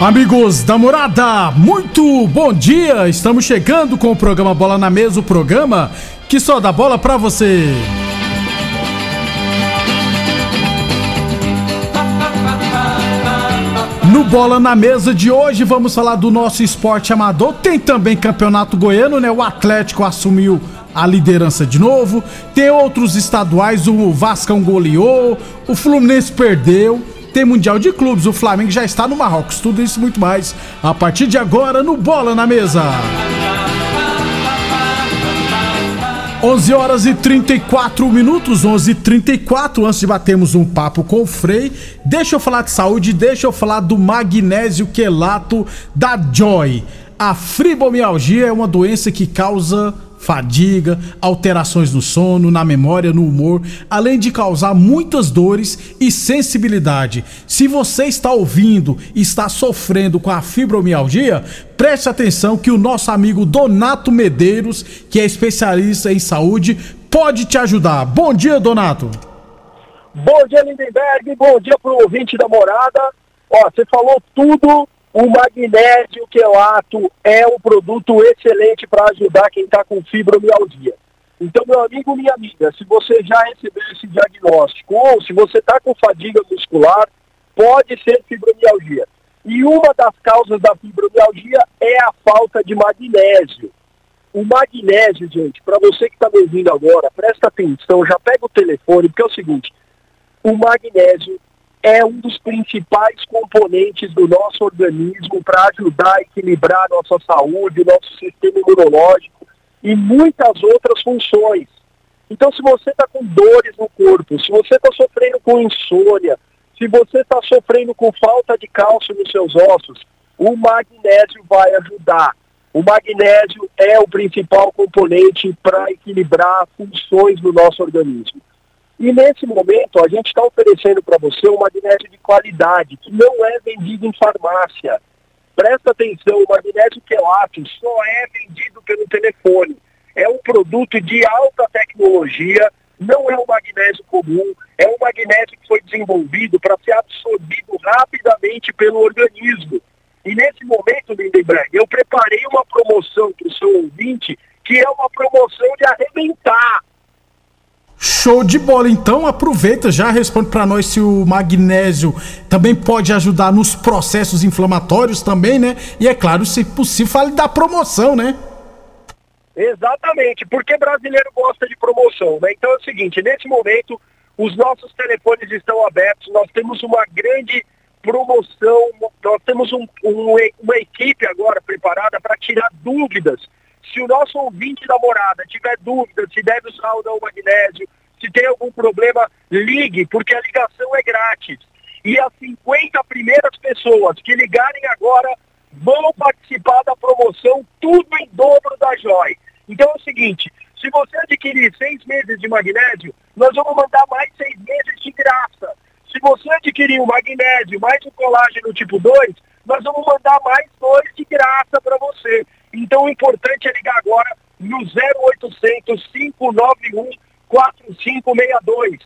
Amigos da morada, muito bom dia! Estamos chegando com o programa Bola na Mesa o programa que só dá bola pra você. No Bola na Mesa de hoje vamos falar do nosso esporte amador. Tem também campeonato goiano, né? O Atlético assumiu a liderança de novo. Tem outros estaduais, o Vascão goleou, o Fluminense perdeu tem Mundial de Clubes, o Flamengo já está no Marrocos. Tudo isso e muito mais a partir de agora no Bola na Mesa. 11 horas e 34 minutos, 11 e 34 antes de batermos um papo com o Frei, deixa eu falar de saúde, deixa eu falar do magnésio quelato da Joy. A fibromialgia é uma doença que causa fadiga, alterações no sono, na memória, no humor, além de causar muitas dores e sensibilidade. Se você está ouvindo e está sofrendo com a fibromialgia, preste atenção que o nosso amigo Donato Medeiros, que é especialista em saúde, pode te ajudar. Bom dia, Donato. Bom dia, Lindenberg. Bom dia para o ouvinte da morada. Ó, você falou tudo o magnésio quelato é um produto excelente para ajudar quem está com fibromialgia. Então, meu amigo, minha amiga, se você já recebeu esse diagnóstico ou se você está com fadiga muscular, pode ser fibromialgia. E uma das causas da fibromialgia é a falta de magnésio. O magnésio, gente, para você que está me ouvindo agora, presta atenção, já pega o telefone, porque é o seguinte, o magnésio é um dos principais componentes do nosso organismo para ajudar a equilibrar a nossa saúde, nosso sistema imunológico e muitas outras funções. Então, se você está com dores no corpo, se você está sofrendo com insônia, se você está sofrendo com falta de cálcio nos seus ossos, o magnésio vai ajudar. O magnésio é o principal componente para equilibrar funções do nosso organismo. E nesse momento a gente está oferecendo para você um magnésio de qualidade, que não é vendido em farmácia. Presta atenção, o magnésio quelato só é vendido pelo telefone. É um produto de alta tecnologia, não é um magnésio comum, é um magnésio que foi desenvolvido para ser absorvido rapidamente pelo organismo. E nesse momento, Lindenberg, eu preparei uma promoção para o seu ouvinte, que é uma promoção de arrebentar. Show de bola, então aproveita, já responde para nós se o magnésio também pode ajudar nos processos inflamatórios também, né? E é claro, se possível, fale da promoção, né? Exatamente, porque brasileiro gosta de promoção, né? Então é o seguinte, nesse momento os nossos telefones estão abertos, nós temos uma grande promoção, nós temos um, um, uma equipe agora preparada para tirar dúvidas se o nosso ouvinte da morada tiver dúvida se deve usar ou não o magnésio, se tem algum problema, ligue, porque a ligação é grátis. E as 50 primeiras pessoas que ligarem agora vão participar da promoção, tudo em dobro da Joy. Então é o seguinte, se você adquirir seis meses de magnésio, nós vamos mandar mais seis meses de graça. Se você adquirir o magnésio mais o colágeno tipo 2, nós vamos mandar mais dois de graça para você. Então o importante é ligar agora no 0800 591 4562.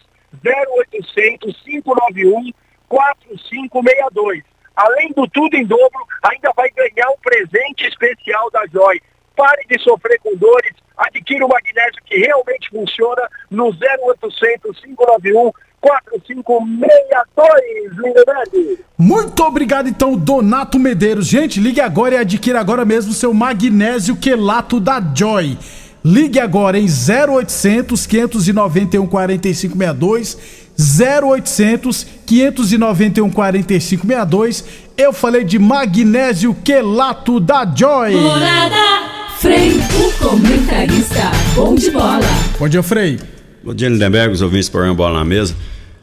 0800 591 4562. Além do tudo em dobro, ainda vai ganhar um presente especial da Joy. Pare de sofrer com dores, adquira o magnésio que realmente funciona no 0800 591 4562, Lindenberg. Muito obrigado, então, Donato Medeiros. Gente, ligue agora e adquira agora mesmo seu magnésio quelato da Joy. Ligue agora em 0800 591 4562. 0800 591 4562. Eu falei de magnésio quelato da Joy. Morada, Frei, o comentarista, bom de bola. Bom dia, Frei. Bom dia, Lindenberg, os ouvintes do programa Bola na Mesa.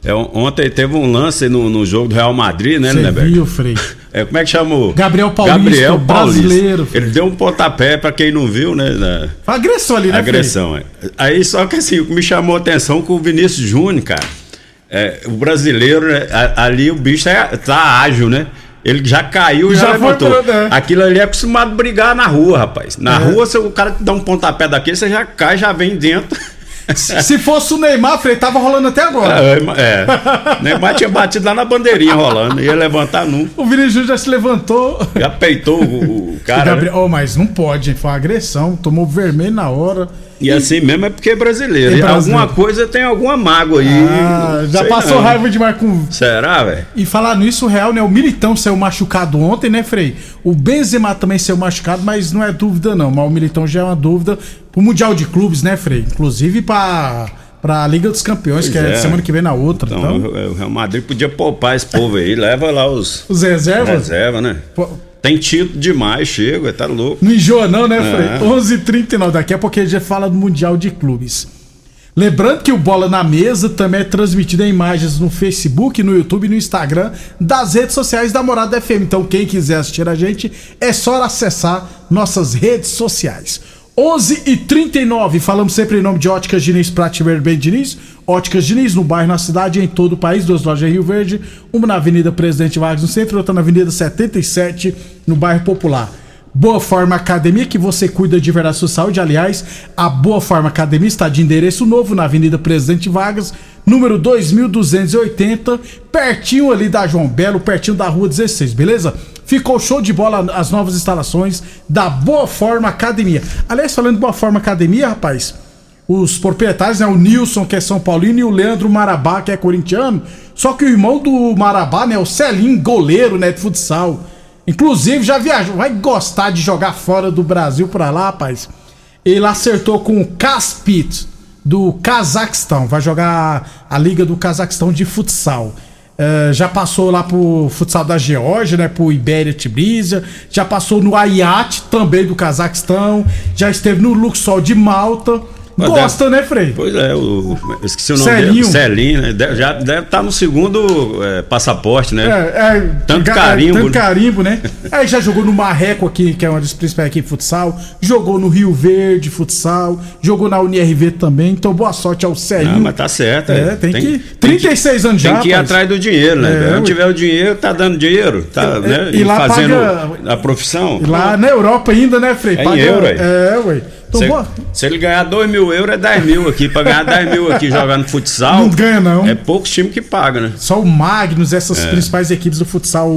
É, ontem teve um lance no, no jogo do Real Madrid, né, Lindenberg? viu, Frei? É, como é que chama o... Gabriel Paulista, Gabriel Paulista. brasileiro. Ele deu um pontapé, pra quem não viu, né? Na... Agressão ali, né, Agressão, é. Aí só que assim, o que me chamou a atenção com o Vinícius Júnior, cara, é, o brasileiro, né, ali o bicho é, tá ágil, né? Ele já caiu e já, Já foi levantou. pra- é. Aquilo ali é acostumado a brigar na rua, rapaz. Na É. rua, se o cara te dá um pontapé daquele, você já cai, já vem dentro. Se se fosse o Neymar, Frei, tava rolando até agora. É, é. Neymar tinha batido lá na bandeirinha rolando, ia levantar nunca. O Vinícius já se levantou. Já peitou o, o O cara. né? Gabriel, oh, mas não pode, hein? Foi uma agressão, tomou vermelho na hora. E assim mesmo é porque é brasileiro. É E brasileiro. Alguma coisa tem alguma mágoa aí. Ah, já passou não. raiva demais com. Será, velho? E falar nisso, o Real, né? O Militão saiu machucado ontem, né, Frei? O Benzema também saiu machucado, mas não é dúvida, não. Mas o Militão já é uma dúvida pro Mundial de Clubes, né, Frei? Inclusive pra, pra Liga dos Campeões, Pois que é. é. semana que vem na outra. Então, Então, o- Real Madrid podia poupar esse povo aí. Leva lá os os reservas. reserva, né? pô, Tem título demais, chega, tá louco. Não enjoa, não, né, Frei? É. 11h39, daqui a pouco a gente já fala do Mundial de Clubes. Lembrando que o Bola na Mesa também é transmitido em imagens no Facebook, no YouTube e no Instagram das redes sociais da Morada FM. Então, quem quiser assistir a gente, é só acessar nossas redes sociais. 11 e 39 falamos sempre em nome de Óticas Diniz, Prate Verde Bem Diniz. Óticas Diniz, no bairro, na cidade em todo o país. Duas lojas em Rio Verde, uma na Avenida Presidente Vargas, no centro, outra na Avenida 77, no bairro Popular. Boa Forma Academia, que você cuida de verdade da sua saúde. Aliás, a Boa Forma Academia está de endereço novo na Avenida Presidente Vargas, número 2280, pertinho ali da João Belo, pertinho da Rua 16, beleza? Ficou show de bola as novas instalações da Boa Forma Academia. Aliás, falando de Boa Forma Academia, rapaz, os proprietários, né? O Nilson, que é São Paulino, e o Leandro Marabá, que é corintiano. Só que o irmão do Marabá, né? O Celinho, goleiro, né? De futsal. Inclusive, já viajou. Vai gostar de jogar fora do Brasil pra lá, rapaz. Ele acertou com o Kaspit, do Cazaquistão. Vai jogar a Liga do Cazaquistão de futsal. É, já passou lá pro futsal da Geórgia, né? Pro Ibéria Tbilisi. Já passou no Ayat, também do Cazaquistão. Já esteve no Luxol de Malta. Gosta, né, Frei? Pois é, o, eu esqueci o nome Celinho. dele. Celinho, né? Já deve estar no segundo é, passaporte, né? É, é, Tanto ga- carimbo, tanto né? carimbo, né? Aí já jogou no Marreco aqui, que é uma das principais aqui de futsal. Jogou no Rio Verde futsal. Jogou na UNRV também. Então boa sorte ao Celinho. Não, mas tá certo. É, tem, que. tem 36 anos já. Tem que ir rapaz. atrás do dinheiro, né? É, velho? ué. Onde tiver o dinheiro, tá dando dinheiro. Tá, né? e lá fazendo paga- a profissão. E lá na Europa ainda, né, Frei? É em euro, aí. É, ué. Se, ele ganhar 2 mil euros, é 10 mil aqui. Pra ganhar 10 mil aqui jogando futsal. Não ganha, não. É poucos times que pagam, né? Só o Magnus, essas É. principais equipes do futsal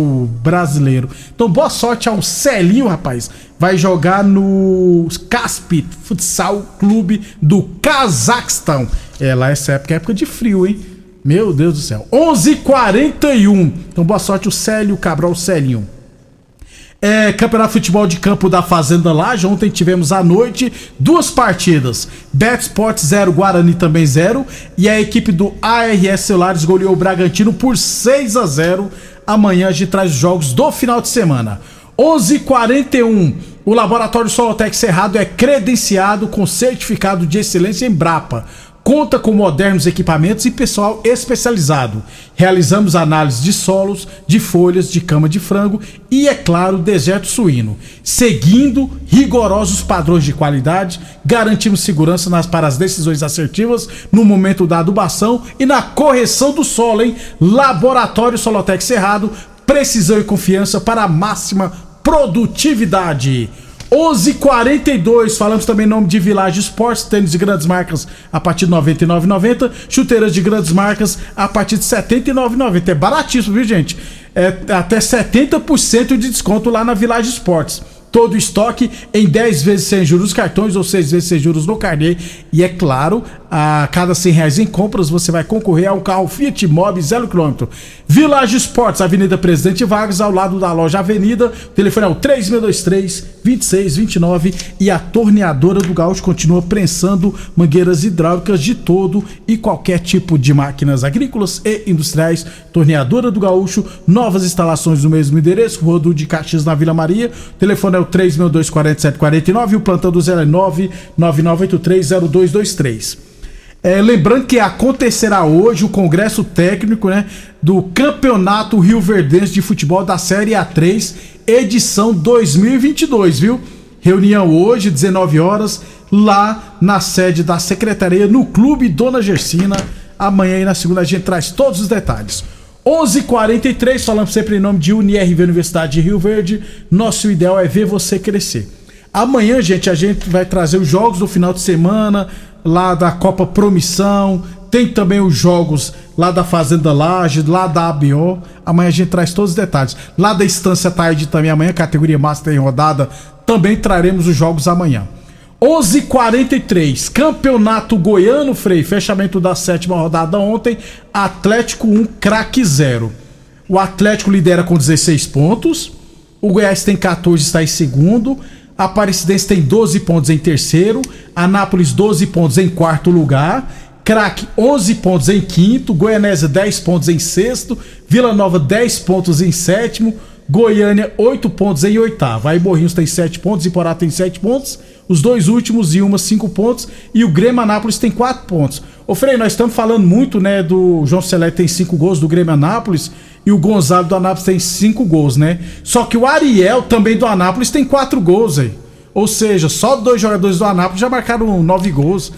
brasileiro. Então, boa sorte ao Celinho, rapaz. Vai jogar no Caspit Futsal Clube do Cazaquistão. É, lá essa época é época de frio, hein? Meu Deus do céu. 11:41. Então, boa sorte o Célio Cabral Celinho. É, Campeonato de Futebol de Campo da Fazenda Laje. Ontem tivemos à noite duas partidas. Bet Sport 0, Guarani também 0. E a equipe do ARS Celulares goleou o Bragantino por 6 a 0 Amanhã a gente traz os jogos do final de semana. 11:41. O Laboratório Solotec Cerrado é credenciado com certificado de excelência em Brapa. Conta com modernos equipamentos e pessoal especializado. Realizamos análise de solos, de folhas, de cama de frango e, é claro, deserto suíno. Seguindo rigorosos padrões de qualidade, garantimos segurança nas, para as decisões assertivas no momento da adubação e na correção do solo, hein? Laboratório Solotec Cerrado, precisão e confiança para a máxima produtividade. 11:42 falamos também nome de Village Esportes, tênis de grandes marcas a partir de 99,90, chuteiras de grandes marcas a partir de 79,90. É baratíssimo, viu, gente? É até 70% de desconto lá na Village Esportes. Todo o estoque em 10 vezes sem juros cartões ou 6 vezes sem juros no carnê. E é claro, a cada 100 reais em compras você vai concorrer a um carro Fiat Mobi 0 km. Village Sports, Avenida Presidente Vargas, ao lado da loja Avenida. Telefone é o 3623 2629 e a torneadora do Gaúcho continua prensando mangueiras hidráulicas de todo e qualquer tipo de máquinas agrícolas e industriais. Torneadora do Gaúcho, novas instalações no mesmo endereço, Rodo de Caxias na Vila Maria. Telefone é o 3624749 e o plantão do 09 99830223. É, lembrando que acontecerá hoje o congresso técnico né, do Campeonato Rio Verdense de Futebol da Série A3, edição 2022, viu? Reunião hoje, 19 horas, lá na sede da secretaria, no Clube Dona Gersina. Amanhã e na segunda a gente traz todos os detalhes. 11:43 h 43 falando sempre em nome de UniRV Universidade de Rio Verde. Nosso ideal é ver você crescer. Amanhã, gente, a gente vai trazer os jogos do final de semana, lá da Copa Promissão. Tem também os jogos lá da Fazenda Laje, lá da ABO. Amanhã a gente traz todos os detalhes. Lá da Estância Tarde também, amanhã, categoria Master em rodada, também traremos os jogos amanhã. 11:43 Campeonato Goiano, Frei, fechamento da sétima rodada ontem, Atlético 1, craque 0. O Atlético lidera com 16 pontos, o Goiás tem 14, está em segundo, a Aparecidense tem 12 pontos em terceiro, Anápolis 12 pontos em quarto lugar, Craque 11 pontos em quinto, Goianésia 10 pontos em sexto, Vila Nova 10 pontos em sétimo, Goiânia 8 pontos em oitavo. Aí Morrinhos tem 7 pontos, Iporá tem 7 pontos, os dois últimos e uma 5 pontos e o Grêmio Anápolis tem 4 pontos. Ô Frei, nós estamos falando muito, né, do João Celé tem 5 gols do Grêmio Anápolis e o Gonzalo do Anápolis tem 5 gols, né? Só que o Ariel também do Anápolis tem 4 gols aí. Ou seja, só dois jogadores do Anápolis já marcaram 9 gols.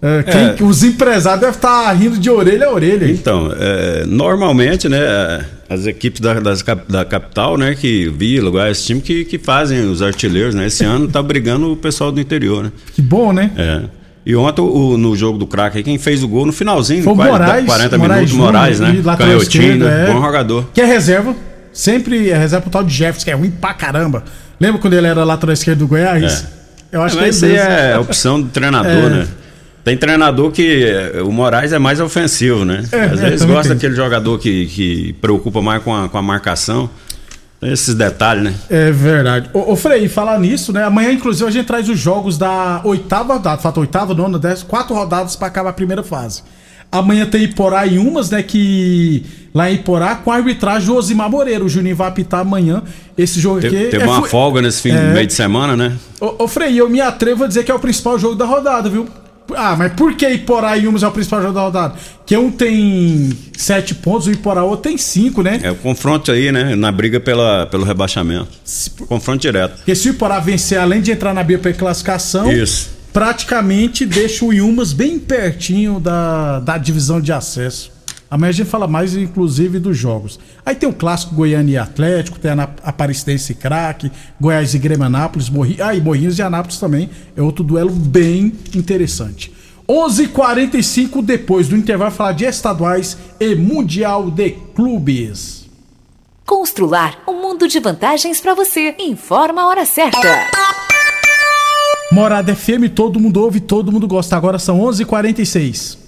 É, quem, é. Os empresários devem estar rindo de orelha a orelha. Então, é, normalmente, né, as equipes da, das, da capital, né, que Vila, igual esse time que, que fazem os artilheiros, né? Esse ano tá brigando o pessoal do interior, né? Que bom, né? É. E ontem, o, no jogo do craque, quem fez o gol no finalzinho, Foi o Moraes, 40 Moraes minutos, Júnior, Moraes, né? Canhotinho, né? É. Bom jogador. Que é reserva. Sempre é reserva pro tal de Jefferson, que é ruim pra caramba. Lembra quando ele era lateral esquerdo do Goiás? É. Eu acho é, que é, é opção do treinador, né? Tem treinador que o Moraes é mais ofensivo, né? É, Às vezes gosta daquele jogador que, que preocupa mais com a, com a marcação. Esses detalhes, né? É verdade. Ô, ô Frei, falar nisso, né? Amanhã, inclusive, a gente traz os jogos da oitava rodada. Falta oitava, nona, dez, quatro rodadas para acabar a primeira fase. Amanhã tem Iporá e umas, né? Que lá em Iporá, com a arbitragem do Osimar Moreira. O Juninho vai apitar amanhã esse jogo aqui. Teve é, uma folga nesse fim é... meio de semana, né? Ô, ô Frei, eu me atrevo a dizer que é o principal jogo da rodada, viu? Ah, mas por que Iporá e Umas é o principal jogo da rodada? Que um tem sete pontos, o Iporá outro tem cinco, né? É o confronto aí, né? Na briga pela, pelo rebaixamento. Se, confronto direto. Porque se o Iporá vencer, além de entrar na pela classificação, Isso. praticamente deixa o Yumas bem pertinho da, da divisão de acesso. Amanhã a gente fala mais, inclusive, dos jogos. Aí tem o clássico Goiânia e Atlético, tem a Aparecidense e Craque, Goiás e Grêmio Anápolis, Morri... ah, e Morrinhos e Anápolis também. É outro duelo bem interessante. 11:45 h 45 depois do intervalo, falar de estaduais e Mundial de Clubes. Constrular um mundo de vantagens para você. Informa a hora certa. Morada FM, todo mundo ouve, todo mundo gosta. Agora são 11:46.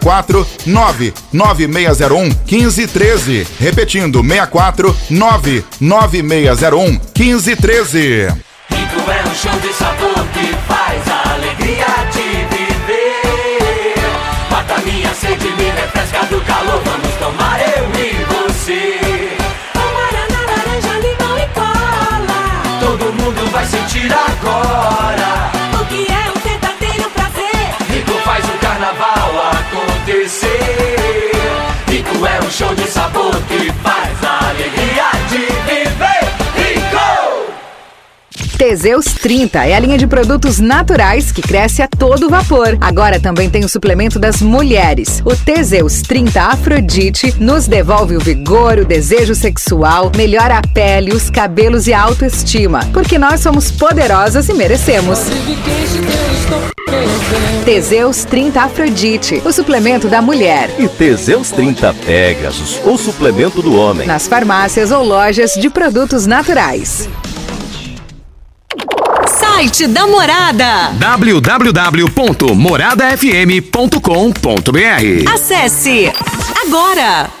99601 1513. Repetindo, 64 99601 1513. Rico é um show de sabor que faz show de sabor que faz a alegria de viver. Rico! Teseus 30 é a linha de produtos naturais que cresce a todo vapor. Agora também tem o suplemento das mulheres. O Teseus 30 Afrodite nos devolve o vigor, o desejo sexual, melhora a pele, os cabelos e a autoestima. Porque nós somos poderosas e merecemos. Teseus 30 Afrodite, o suplemento da mulher. E Teseus 30 Pegasus, o suplemento do homem. Nas farmácias ou lojas de produtos naturais. Site da Morada. www.moradafm.com.br Acesse agora.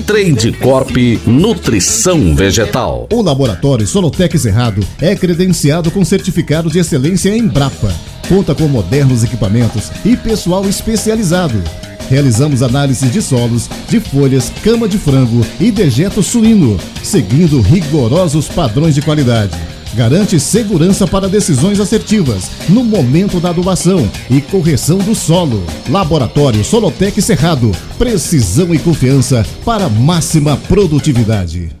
Trade Corp Nutrição Vegetal. O laboratório Solotec Cerrado é credenciado com certificado de excelência em Brapa. Conta com modernos equipamentos e pessoal especializado. Realizamos análises de solos, de folhas, cama de frango e dejeto suíno, seguindo rigorosos padrões de qualidade. Garante segurança para decisões assertivas no momento da adubação e correção do solo. Laboratório Solotec Cerrado. Precisão e confiança para máxima produtividade.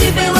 precisa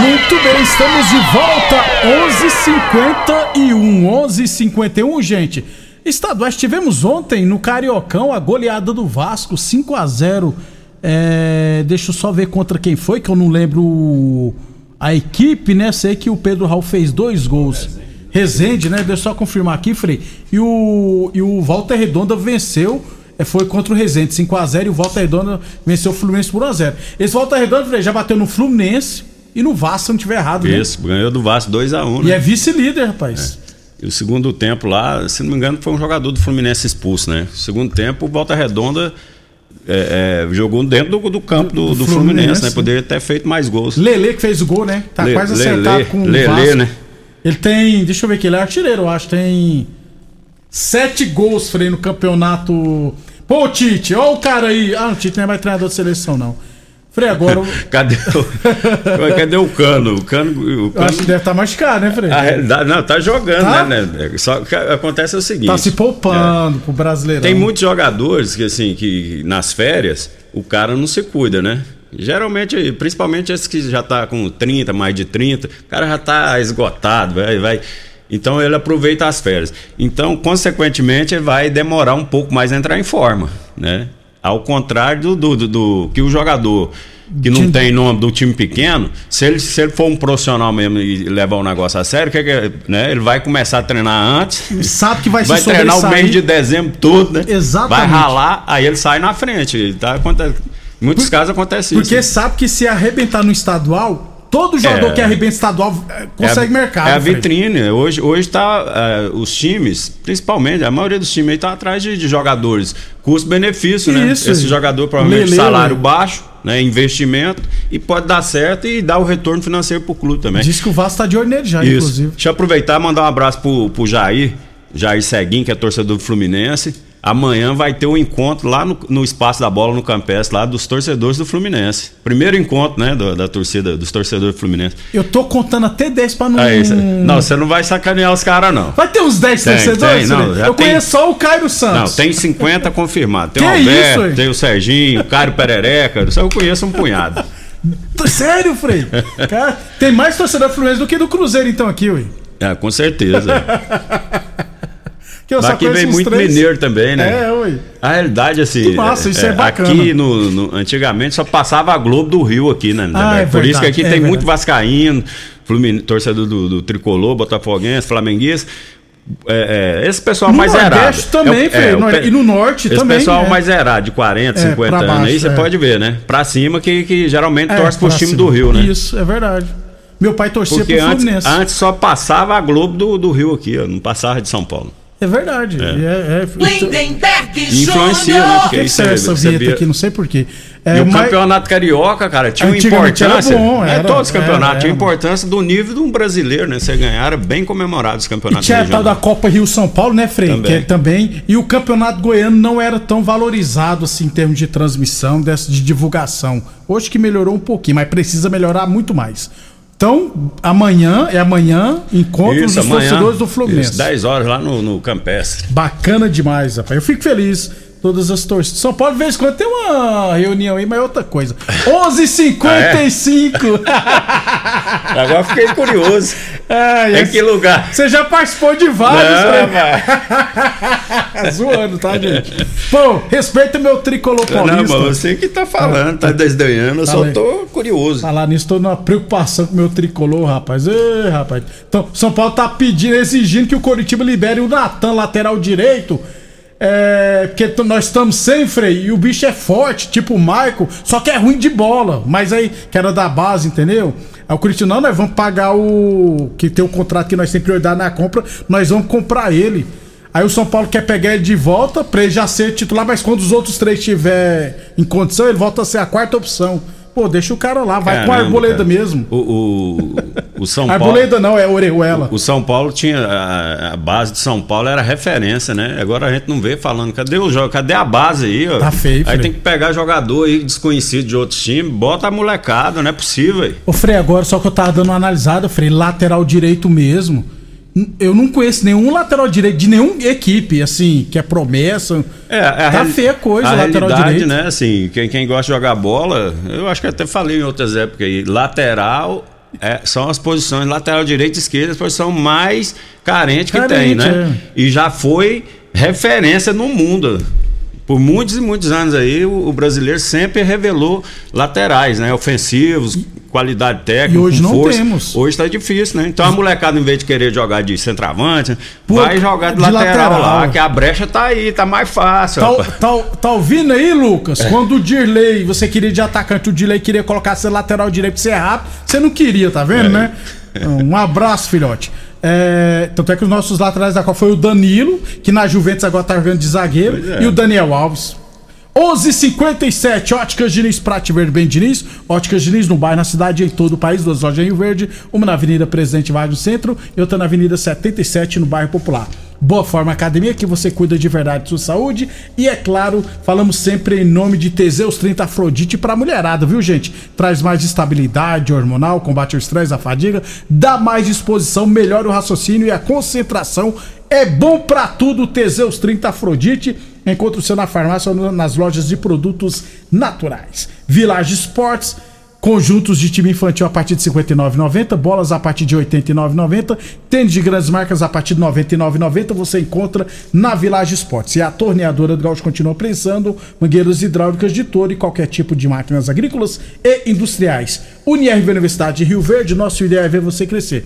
Muito bem, estamos de volta. 11:51, 11:51, gente. Estaduais tivemos ontem no Cariocão a goleada do Vasco 5 a 0. É, deixa eu só ver contra quem foi, que eu não lembro a equipe, né? Sei que o Pedro Raul fez dois gols. Resende, né? Deixa eu só confirmar aqui, Frei. E o, e o Walter Redonda venceu foi contra o Resende, 5x0, e o Volta Redonda venceu o Fluminense por 1x0. Esse Volta Redonda já bateu no Fluminense e no Vasco, se não tiver errado. né? Isso, ganhou do Vasco 2x1. E é vice-líder, rapaz. E o segundo tempo lá, se não me engano, foi um jogador do Fluminense expulso, né? Segundo tempo, o Volta Redonda é, é, jogou dentro do, do campo do, do Fluminense, Fluminense. né? Poderia ter feito mais gols. Lele que fez o gol, né? Tá Le- quase acertado com o Lele, Vasco. né? Ele tem, deixa eu ver aqui, ele é artilheiro, eu acho, tem sete gols, Frei, no campeonato. Pô, Tite, ó o cara aí. Ah, o Tite não é mais treinador de seleção, não. Frei, agora Cadê o, cadê o cano? O cano, o eu cano acho que deve estar machucado, né, Frei? a realidade, não, tá jogando, Tá? né, né? Só que acontece o seguinte. Tá se poupando pro brasileirão. Tem muitos jogadores que, assim, que nas férias o cara não se cuida, né? Geralmente, principalmente esses que já tá com 30, mais de 30, o cara já tá esgotado, vai, vai. Então ele aproveita as férias. Então, consequentemente, ele vai demorar um pouco mais a entrar em forma, né? Ao contrário do, do, do- do- que o jogador que não Time- tem nome do time pequeno, se ele, se ele for um profissional mesmo e levar o negócio a sério, que que é, né? ele vai começar a treinar antes. Sabe que vai, Vai treinar o mês de dezembro todo, né? Exatamente. Vai ralar, aí ele sai na frente. Tá? Muitos casos acontece Porque isso. sabe que se arrebentar no estadual, todo jogador É. que arrebenta estadual eh, consegue é, a- mercado. É a Frei. vitrine. Hoje, hoje tá. eh, os times, principalmente, a maioria dos times aí tá atrás de, de jogadores. Custo-benefício, né? Isso. Esse jogador provavelmente Lele, salário né? baixo, né? Investimento, e pode dar certo e dar o retorno financeiro pro clube também. Diz que o Vasco tá de olho nele já, Isso. inclusive. Deixa eu aproveitar e mandar um abraço pro, pro Jair, Jair Seguin, que é torcedor do Fluminense. Amanhã vai ter um encontro lá no, no Espaço da Bola, no Campestre, lá dos torcedores do Fluminense. Primeiro encontro, né, do- da torcida, dos torcedores do Fluminense. Eu tô contando até 10 pra não. Aí, cê- não, você não vai sacanear os caras, não. Vai ter uns 10 Tem, torcedores? tem, não, Eu tem. conheço só o Cairo Não, Santos. tem 50 confirmados. Tem Que o isso, Alberto, hein? tem o Serginho, o Cário Perereca. Isso eu conheço um punhado. Sério, Frei? Cara, tem mais torcedor Fluminense do que do Cruzeiro, então, aqui, ué. É, com certeza. Que eu só Aqui vem muito três. mineiro também, né? É, ué. A realidade, assim. Que massa, isso é bacana. Aqui, no, no- antigamente, só passava a Globo do Rio aqui, né? Ah, é Por isso que verdade, aqui é tem verdade. muito Vascaíno, Flumin- torcedor do, do Tricolor, Botafoguense, Flamenguista. É, é, esse pessoal No mais. Nordeste também, É o- Frei, o no- e no Norte esse também, pessoal é. mais zerado, de 40, É, 50 pra anos aí, você é. pode ver, né? Pra cima, que, que geralmente É, torce times cima. do Rio, né? Isso, é verdade. Meu pai torcia Porque pro antes, Fluminense. antes só passava a Globo do, do Rio aqui, ó, não passava de São Paulo. É verdade. É. É, é, Lindenberg E influencia, né? Por Porque que isso é- essa vinheta aqui? Não sei porquê. É, e o mas- campeonato carioca, cara, tinha uma Antigamente era importância. bom, é, era, todos os campeonatos era, tinham era. importância do nível de um brasileiro, né? Você ganhar, era bem comemorado os E campeonatos tinha a tal da Copa Rio São Paulo, né, Frei? Também. Que é também. E o campeonato goiano não era tão valorizado assim em termos de transmissão, de divulgação. Hoje que melhorou um pouquinho, mas precisa melhorar muito mais. Então, amanhã, é amanhã, encontro Isso, dos amanhã, torcedores do Fluminense. isso, 10 horas lá no, no Campestre. Bacana demais, rapaz. Eu fico feliz. Todas as torcidas. São Paulo, de vez em quando, tem uma reunião aí, mas é outra coisa. 11h55. Agora fiquei curioso. Ai, em que lugar? Você já participou de vários, Não, né? Zoando, tá, gente? Pô, respeita meu tricolor Não, paulista. mas você que tá falando, tá desdenhando, eu só Falei. tô curioso. Falar nisso, tô numa preocupação com o meu tricolor, rapaz. Ê, rapaz. Então, São Paulo tá pedindo, exigindo que o Coritiba libere o Natan, lateral direito. É, porque nós estamos sem freio e o bicho é forte, tipo o Michael, só que é ruim de bola. Mas aí, que era da base, entendeu? Aí o Coritiba, não, nós vamos pagar o. Que tem o contrato que nós temos prioridade na compra, nós vamos comprar ele. Aí o São Paulo quer pegar ele de volta pra ele já ser titular, mas quando os outros três estiver em condição, ele volta a ser a quarta opção. Pô, deixa o cara lá, vai com a Caramba, Arboleda cara. mesmo. O, o, o São Paulo. Arboleda não, é Orejuela. O São Paulo tinha. A, a base de São Paulo era referência, né? Agora a gente não vê falando. Cadê o jogo? Cadê a base aí, ó? Tá feio, Aí Frei. tem que pegar jogador aí desconhecido de outros times, bota a molecada, não é possível. aí. Ô Frei, agora só que eu tava dando uma analisada, Frei, lateral direito mesmo. Eu não conheço nenhum lateral direito de nenhuma equipe, assim, que é promessa. É, a tá feia a coisa, a lateral realidade, direito. né? Assim, quem, quem gosta de jogar bola, eu acho que até falei em outras épocas aí, lateral é, são as posições, lateral direito e esquerda, as posições mais carentes que Carente, tem, né? é. E já foi referência no mundo. Por muitos e muitos anos aí, o, o brasileiro sempre revelou laterais, né? Ofensivos, qualidade técnica, E hoje não força. temos. Hoje tá difícil, né? Então a molecada, em vez de querer jogar de centroavante, Pô, vai jogar de, de lateral, lateral. lá, que a brecha tá aí, tá mais fácil. Tá, tá, tá ouvindo aí, Lucas? É. Quando o Dirley, você queria de atacante, o Dirley queria colocar seu lateral direito pra ser rápido, você não queria, tá vendo, É. né? Um abraço, filhote. É, tanto é que os nossos laterais da Copa foi o Danilo, que na Juventus agora tá jogando de zagueiro, é. e o Daniel Alves. 11:57 Óticas Diniz, Prate Verde Bem Diniz. Óticas Diniz no bairro, na cidade e em todo o país. Duas lojas em Rio Verde. Uma na Avenida Presidente Vargas no centro e outra na Avenida 77 no bairro Popular. Boa Forma Academia, que você cuida de verdade de sua saúde. E é claro, falamos sempre em nome de Teseus 30 Afrodite pra mulherada, viu, gente? Traz mais estabilidade hormonal, combate ao estresse, a fadiga, dá mais disposição, melhora o raciocínio e a concentração. É bom pra tudo, Teseus 30 Afrodite. Encontre o seu na farmácia ou nas lojas de produtos naturais. Village Sports. Conjuntos de time infantil a partir de R$ 59,90, bolas a partir de R$ 89,90, tênis de grandes marcas a partir de R$ 99,90 você encontra na Village Esportes. E a torneadora do Gaúcho continua prensando mangueiras hidráulicas de touro e qualquer tipo de máquinas agrícolas e industriais. Unirv Universidade de Rio Verde, nosso ideal é ver você crescer.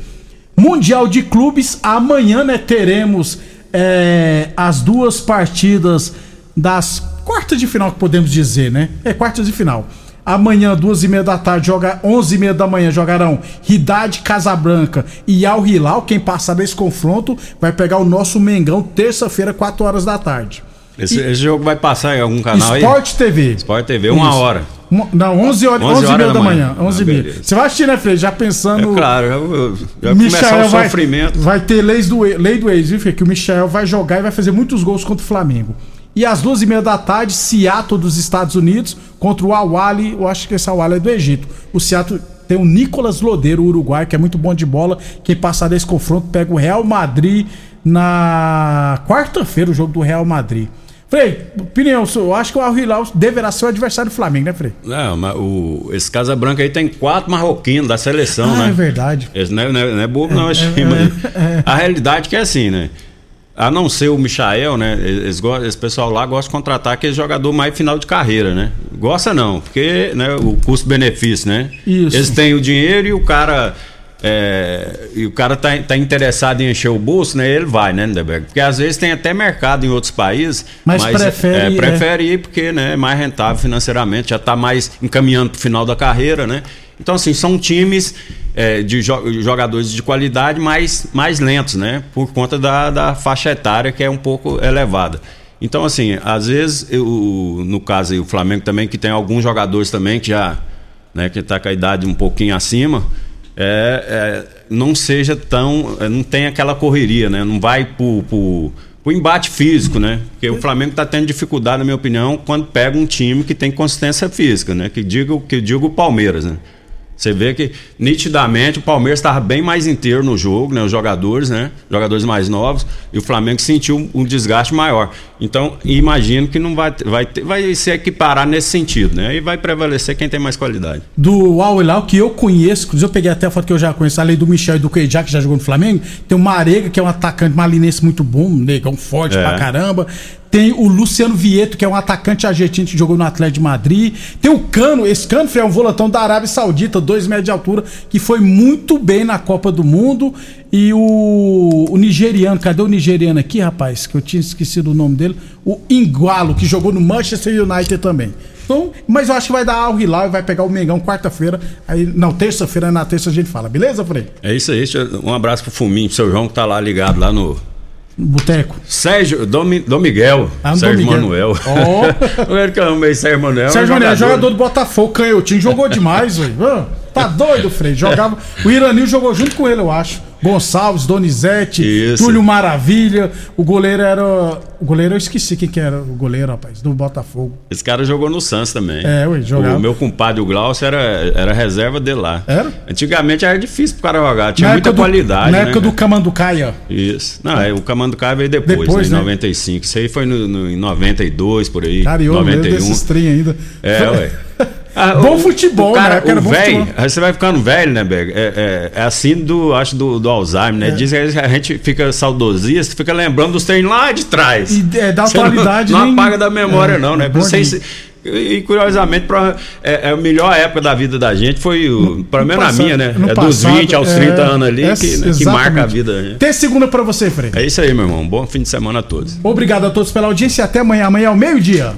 Mundial de Clubes, amanhã né, teremos é, as duas partidas das quartas de final que podemos dizer, né? É quartas de final. Amanhã, duas e meia da tarde, joga 11 e meia da manhã, jogarão Ridade Casabranca e Al Hilal. Quem passar nesse confronto vai pegar o nosso Mengão terça-feira, 4 horas da tarde. Esse, esse jogo vai passar em algum canal aí? Sport TV. Sport TV, uma Isso. hora. Não, 11 horas, 11 11 e meia horas da da manhã. manhã. 11 e Ah, beleza. Você vai assistir, né, Frei? Já pensando. É claro, já, começar o vai, sofrimento. vai ter leis do, lei do ex, viu, Fê? Que o Michel vai jogar e vai fazer muitos gols contra o Flamengo. E às duas e meia da tarde, Seattle dos Estados Unidos contra o Awali. Eu acho que esse Awali é do Egito. O Seattle tem o Nicolas Lodeiro, o uruguai, que é muito bom de bola. Quem passar desse confronto pega o Real Madrid na quarta-feira, o jogo do Real Madrid. Frei, opinião, sua, eu acho que o Al Hilal deverá ser o adversário do Flamengo, né, Frei? Não, mas o, esse Casa Branca aí tem quatro marroquinos da seleção, Ah, né? é verdade. Esse não é, não é- não é bobo, não, esse time aí. A realidade é que é assim, né? A não ser o Michael, né? Eles, esse pessoal lá gosta de contratar aquele jogador mais final de carreira, né? Gosta não, porque né, o custo-benefício, né? Isso. Eles têm o dinheiro e o cara. É, e o cara tá, tá interessado em encher o bolso, né? Ele vai, né, Lindeberg? Porque às vezes tem até mercado em outros países, Mas prefere, é, é. prefere ir porque né, é mais rentável financeiramente, já está mais encaminhando para o final da carreira, né? Então, assim, são times é, de jo- jogadores de qualidade mais, mais lentos, né? Por conta da, da faixa etária que é um pouco elevada. Então, assim, às vezes, eu, no caso aí, o Flamengo também, que tem alguns jogadores também que já, né, que tá com a idade um pouquinho acima, é, é, não seja tão. é, não tem aquela correria, né? Não vai pro, pro, pro embate físico, né? Porque o Flamengo está tendo dificuldade, na minha opinião, quando pega um time que tem consistência física, né? Que diga, que diga o Palmeiras, né? Você vê que nitidamente o Palmeiras estava bem mais inteiro no jogo, né? Os jogadores, né? Jogadores mais novos, e o Flamengo sentiu um desgaste maior. Então, imagino que não vai, vai, ter- vai se equiparar nesse sentido, né? E vai prevalecer quem tem mais qualidade. do Al Hilal, que eu conheço, inclusive eu peguei até a foto que eu já conheço, além do Michel e do Keijá, que já jogou no Flamengo, tem o Marega, que é um atacante malinense muito bom, um negão forte É. pra caramba. Tem o Luciano Vieto, que é um atacante argentino que jogou no Atlético de Madrid. Tem o Cano, esse Cano é um volantão da Arábia Saudita, dois metros de altura, que foi muito bem na Copa do Mundo. E o, o nigeriano, cadê o nigeriano aqui, rapaz? Que eu tinha esquecido o nome dele. O Igualo, que jogou no Manchester United também. Então, mas eu acho que vai dar Al Hilal e vai pegar o Mengão quarta-feira. Aí, não, terça-feira, na terça a gente fala, beleza, Frei? É isso aí. Um abraço pro Fuminho, pro seu João que tá lá ligado lá no. Boteco. Sérgio, Dom, Dom Miguel. Ah, Dom Sérgio Miguel. Manuel. Ó. Eu que amei Sérgio Manuel. Sérgio é um Mané, jogador do Botafogo, canhotinho, jogou demais, velho. Tá doido, Frei. Jogava. O Iranil jogou junto com ele, eu acho. Gonçalves, Donizete, Isso. Túlio Maravilha. O goleiro era. O goleiro eu esqueci quem que era o goleiro, rapaz, do Botafogo. Esse cara jogou no Santos também. É, ué, jogava. O meu compadre, o Glaucio, era, era reserva dele lá. Era? Antigamente era difícil pro cara jogar, tinha Na muita do- qualidade. Na né, época do cara? Camanducaia. Isso. Não, é, o Camanducaia veio depois, Depois, né, né? em 95. Isso aí foi no, no- em 92, por aí. Cara, eu lembro 91. desses trem ainda. É, ué. Bom futebol, o cara, né? O velho, você vai ficando velho, né, Berg? É, é, é assim do, acho, do, do Alzheimer, né? É. Diz que a gente fica saudosista, fica lembrando dos treinos lá de trás. E é, da Você não- atualidade Não, nem- apaga da memória, É, não, né? bom Não sei se- e curiosamente, pra- é, é a melhor época da vida da gente foi, o, pelo menos na passado- minha, né? É dos passado, 20 aos é, 30 anos ali é, que, né, que marca a vida. Né? Tem segunda pra você, Frei. É isso aí, meu irmão. Bom fim de semana a todos. Obrigado a todos pela audiência e até amanhã. Amanhã ao meio-dia.